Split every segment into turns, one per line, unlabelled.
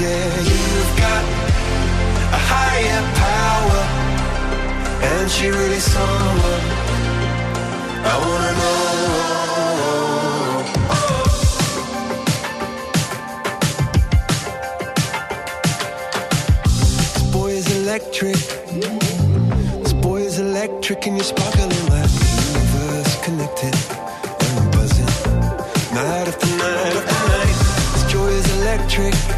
yeah You've got a higher power And she really someone I wanna know. Oh. This boy is electric. This boy is electric and you're sparkling like the universe connected And I'm buzzing. Night after night after night. This joy is electric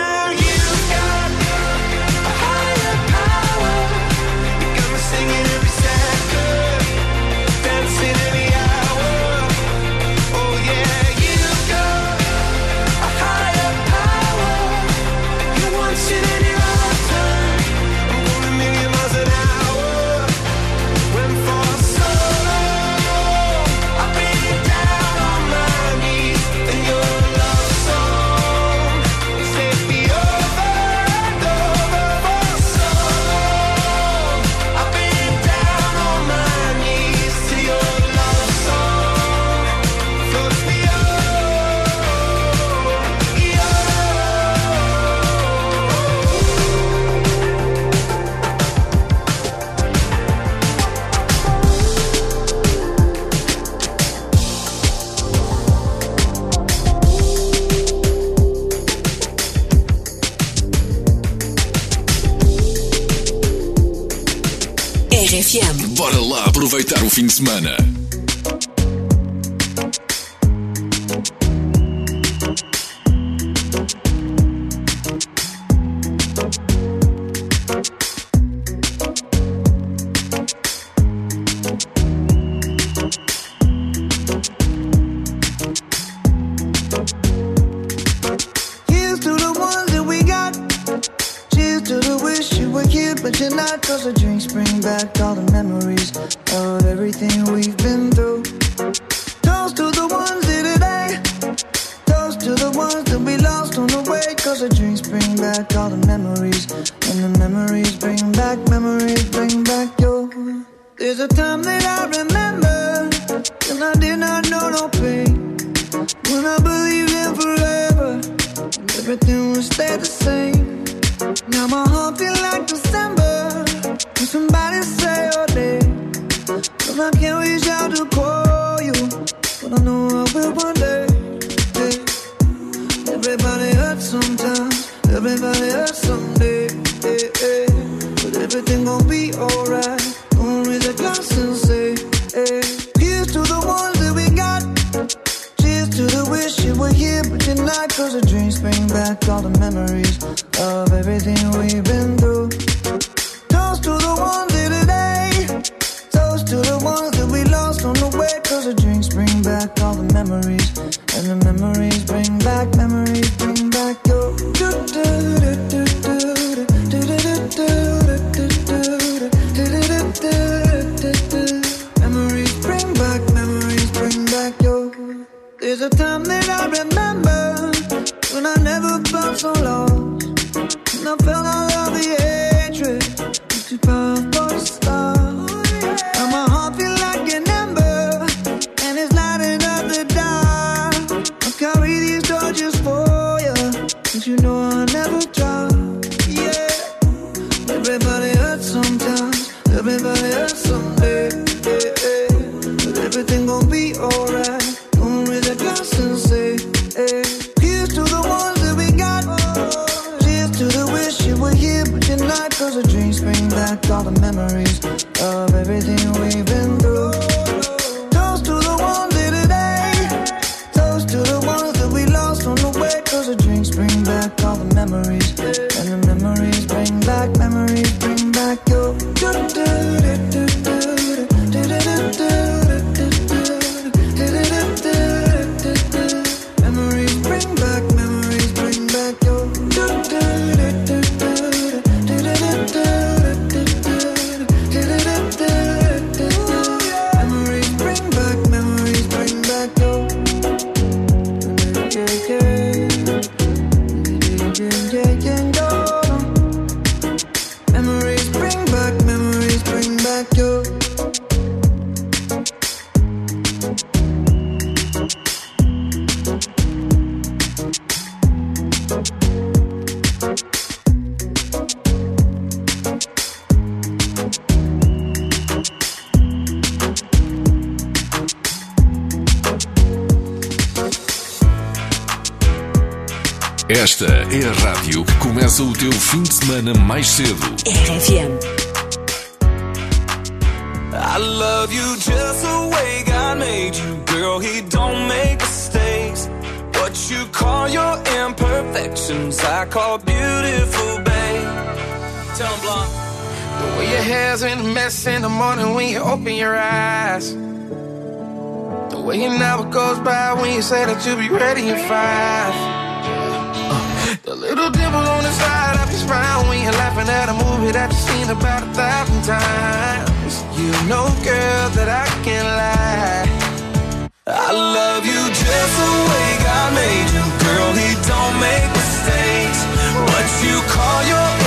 aproveitar o fim de semana.
And the memories bring back, memories bring back.
Semana mais cedo.
RFM.
I love you just the way God made you, girl. He don't make mistakes. What you call your imperfections, I call beautiful, babe. Tell 'em, Blanc.
The way your hair's in a mess in the morning when you open your eyes. The way an hour goes by when you say that you'll be ready in five. Little dimple on the side of your smile when you're laughing at a movie that you've seen about a thousand times. You know, girl, that I can't lie.
I love you just the way God made you, girl. He don't make mistakes. What you call your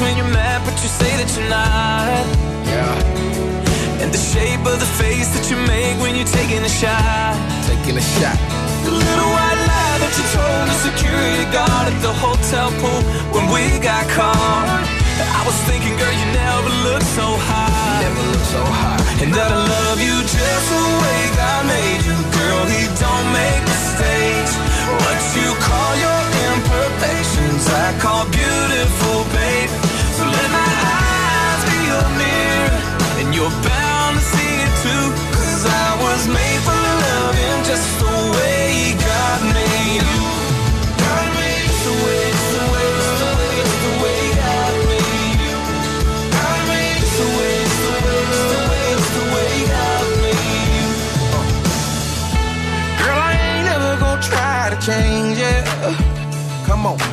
when you're mad, but you say that you're not.
Yeah,
And the shape of the face that you make when you're taking a shot.
taking a shot.
The little white lie that you told the security guard at the hotel pool when we got caught. I was thinking, girl, you never looked so high.
Never looked so hot.
And that I love you just the way God made you, girl. He don't make mistakes. What you call your imperfections, I call beautiful, babe. You're bound to see it too. Cause I was made for loving just the way God made you. God made the way, the way, the way, the way God made you. God made the way, the way, the way, the way God made you.
Girl, I ain't never gonna try to change. Come on.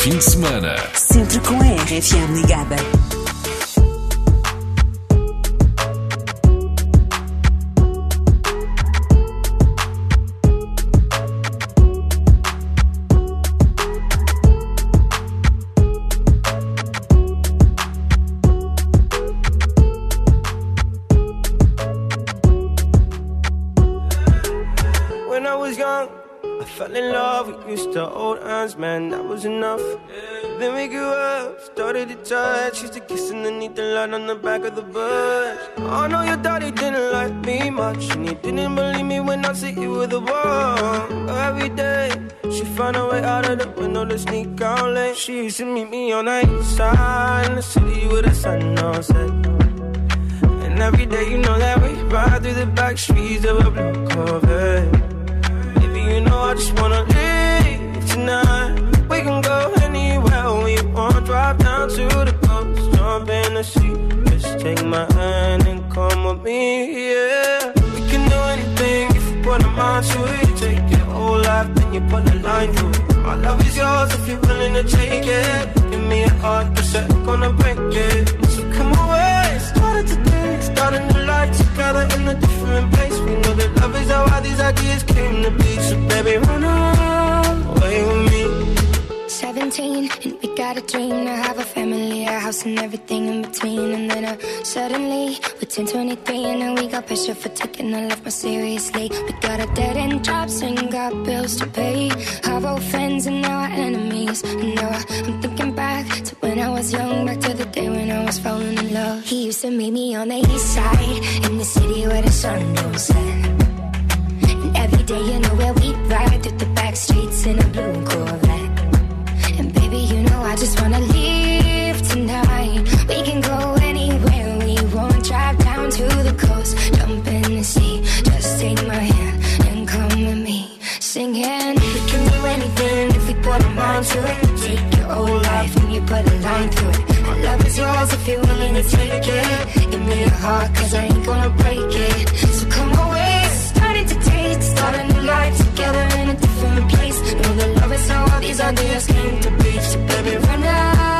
fim de
semana.
Sempre com a RFM ligada.
Used to kiss underneath the light on the back of the bus. I know your daddy didn't like me much, and he didn't believe me when I said you were the one. Every day, she found a way out of the window to sneak out late. She used to meet me on the east side in the city with the sun on set. And every day, you know that we ride through the back streets of a blue Corvette. Baby, you know I just wanna leave tonight. We can go anywhere we want. Drive down to the the sea. Just take my hand and come with me, yeah. We can do anything if you put a mind to it. You take your whole life, then you put a line through it. My love is yours if you're willing to take it. Give me a heart, cause I'm gonna break it.
And everything in between. And then uh, suddenly we're 10, 23 and now we got pressure for taking our life more seriously. We got a dead end jobs and got bills to pay. Our old friends and now our enemies. And now I, I'm thinking back to when I was young, back to the day when I was falling in love. He used to meet me on the east side in the city where the sun don't set. And every day, you know where we ride through the back streets in a blue Corvette. And baby, you know I just wanna leave tonight. We can go anywhere we want. Drive down to the coast, jump in the sea. Just take my hand and come with me. Singing, we can do anything if we put a mind to it. Take your whole life and you put a line through it. My love is yours if you're willing to take it. Give me your heart, cause I ain't gonna break it. So come away, starting to taste, start a new life together in a different place. Know that love is all these ideas came to be. So baby, run away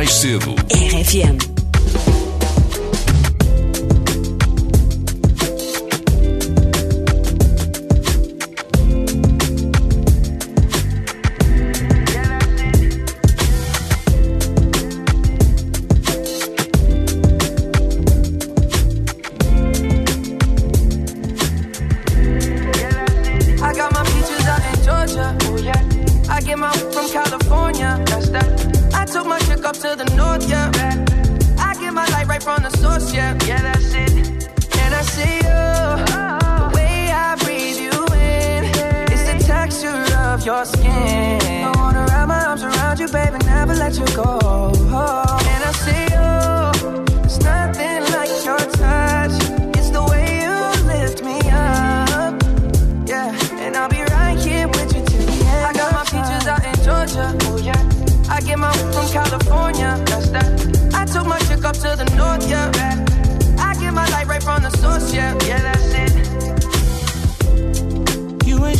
mais cedo.
RFM.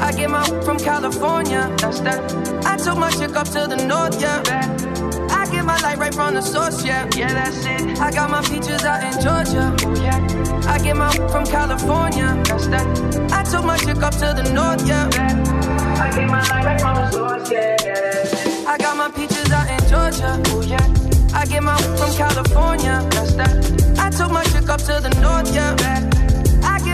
I
get my from California. That's that. I took my chick up to the north, yeah. I get my light right from the source, yeah. Yeah, that's it. I got my peaches out in Georgia. Oh yeah. I get my from California. That's that. I took my chick up to the north, yeah. I get my light right from the source, yeah. yeah. I got my peaches out in Georgia. Oh yeah. I get my from California. That's that. I took my chick up to the north, yeah.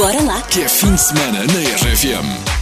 Bora lá.
Que é fim de semana na RFM.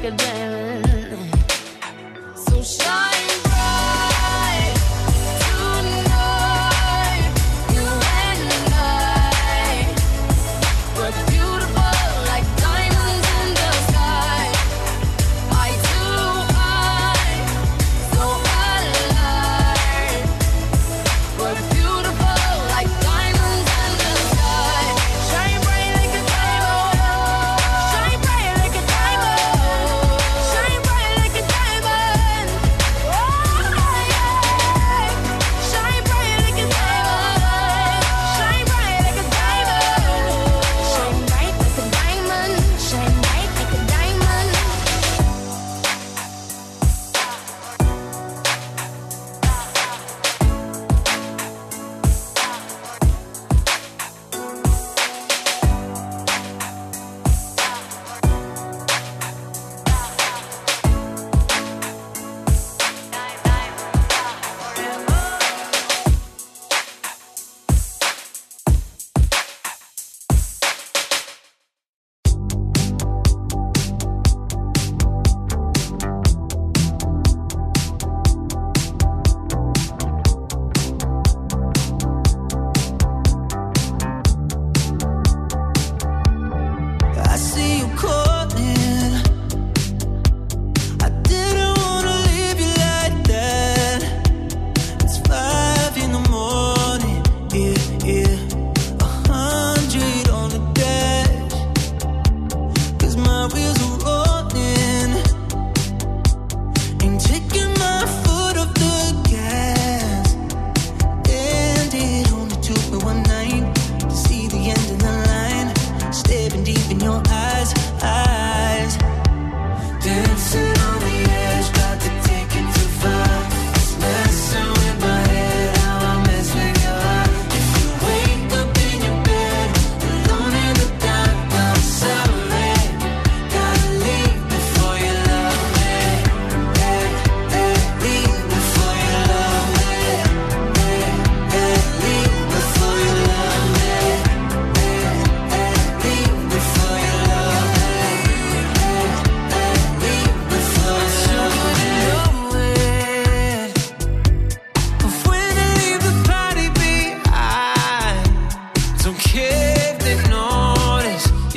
Like a.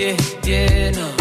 yeah, yeah,
no.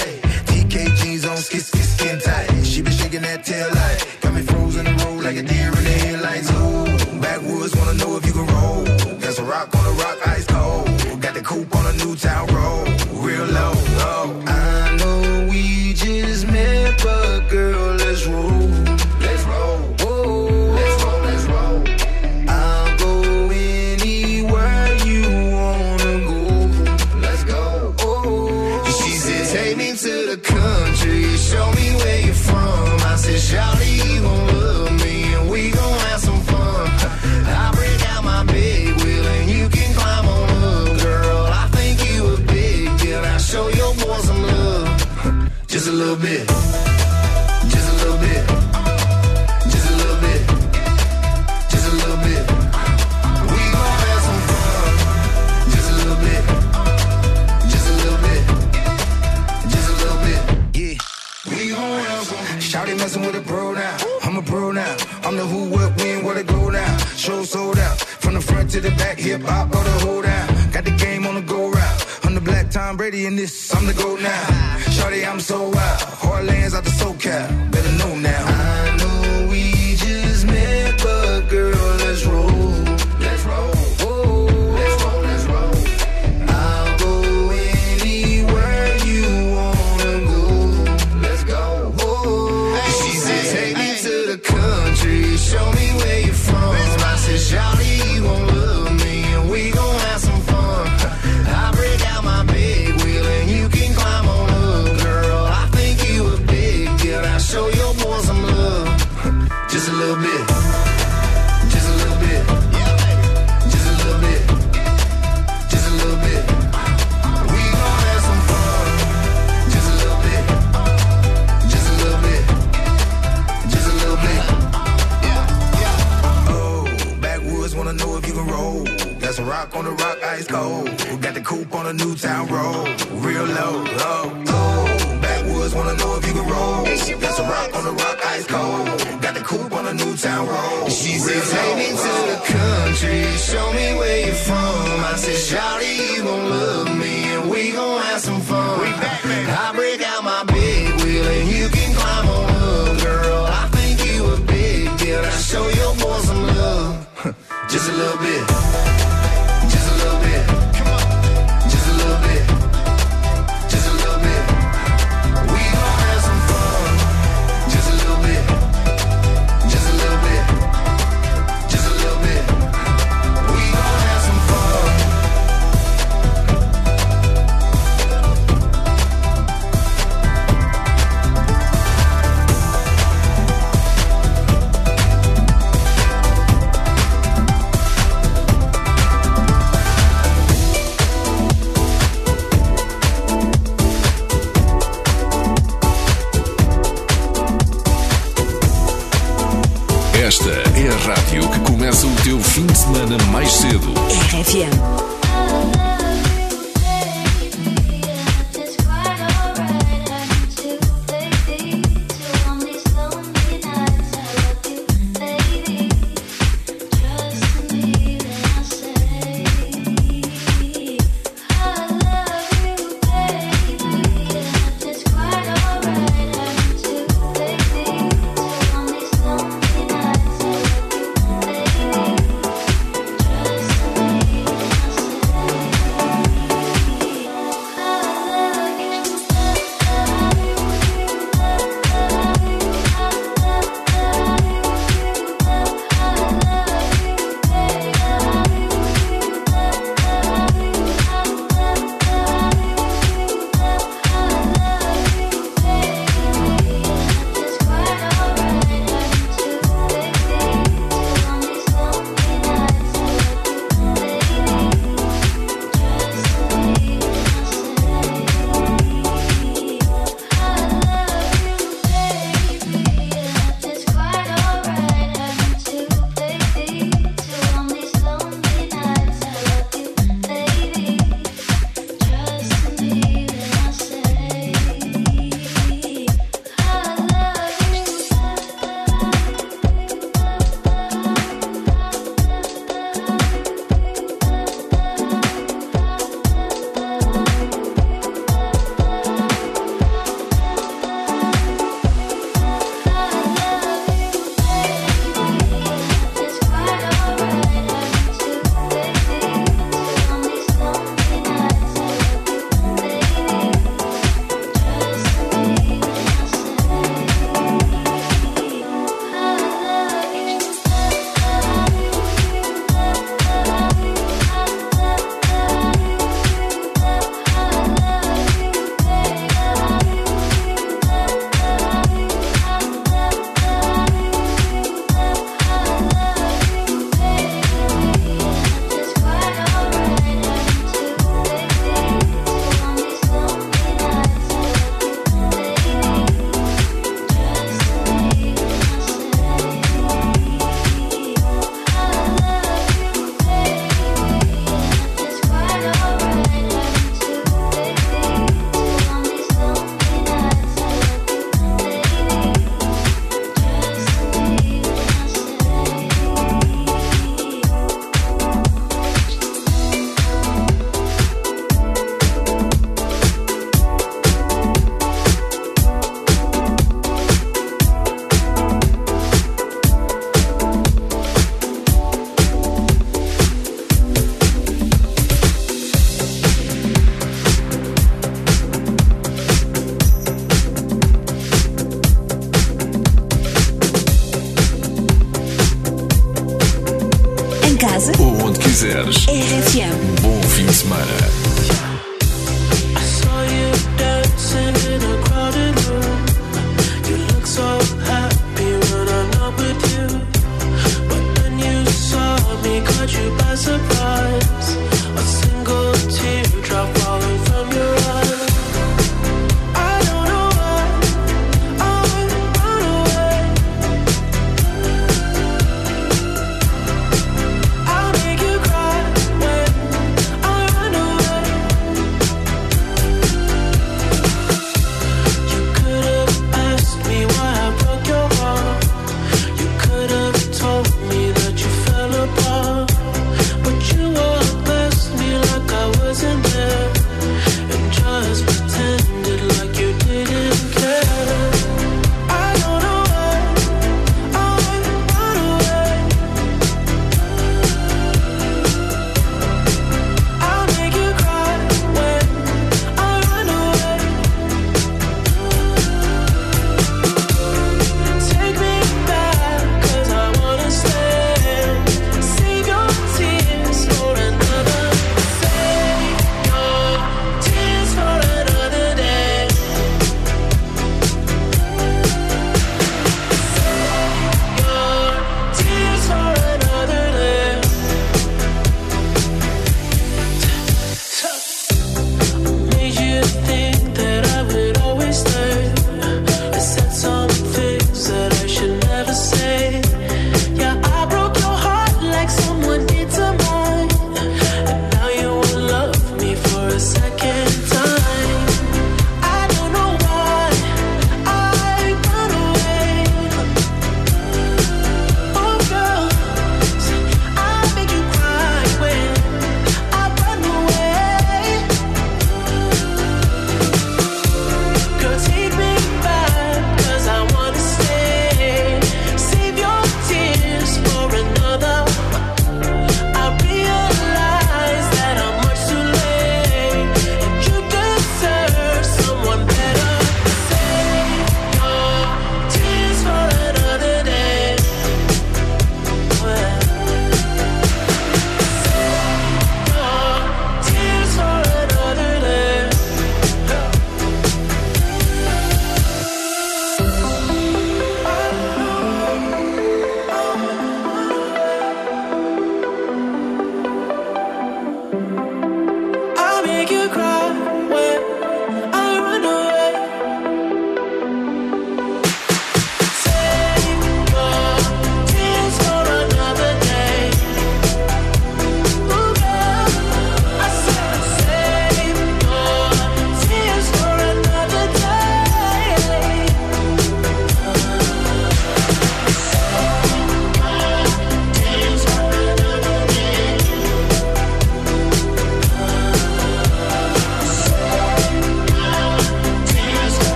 tail light. hip hop or the whole down. Got the game on the go route. I'm the black Tom Brady in this, I'm the go now. Shorty, I'm so wild. heartlands out the SoCal.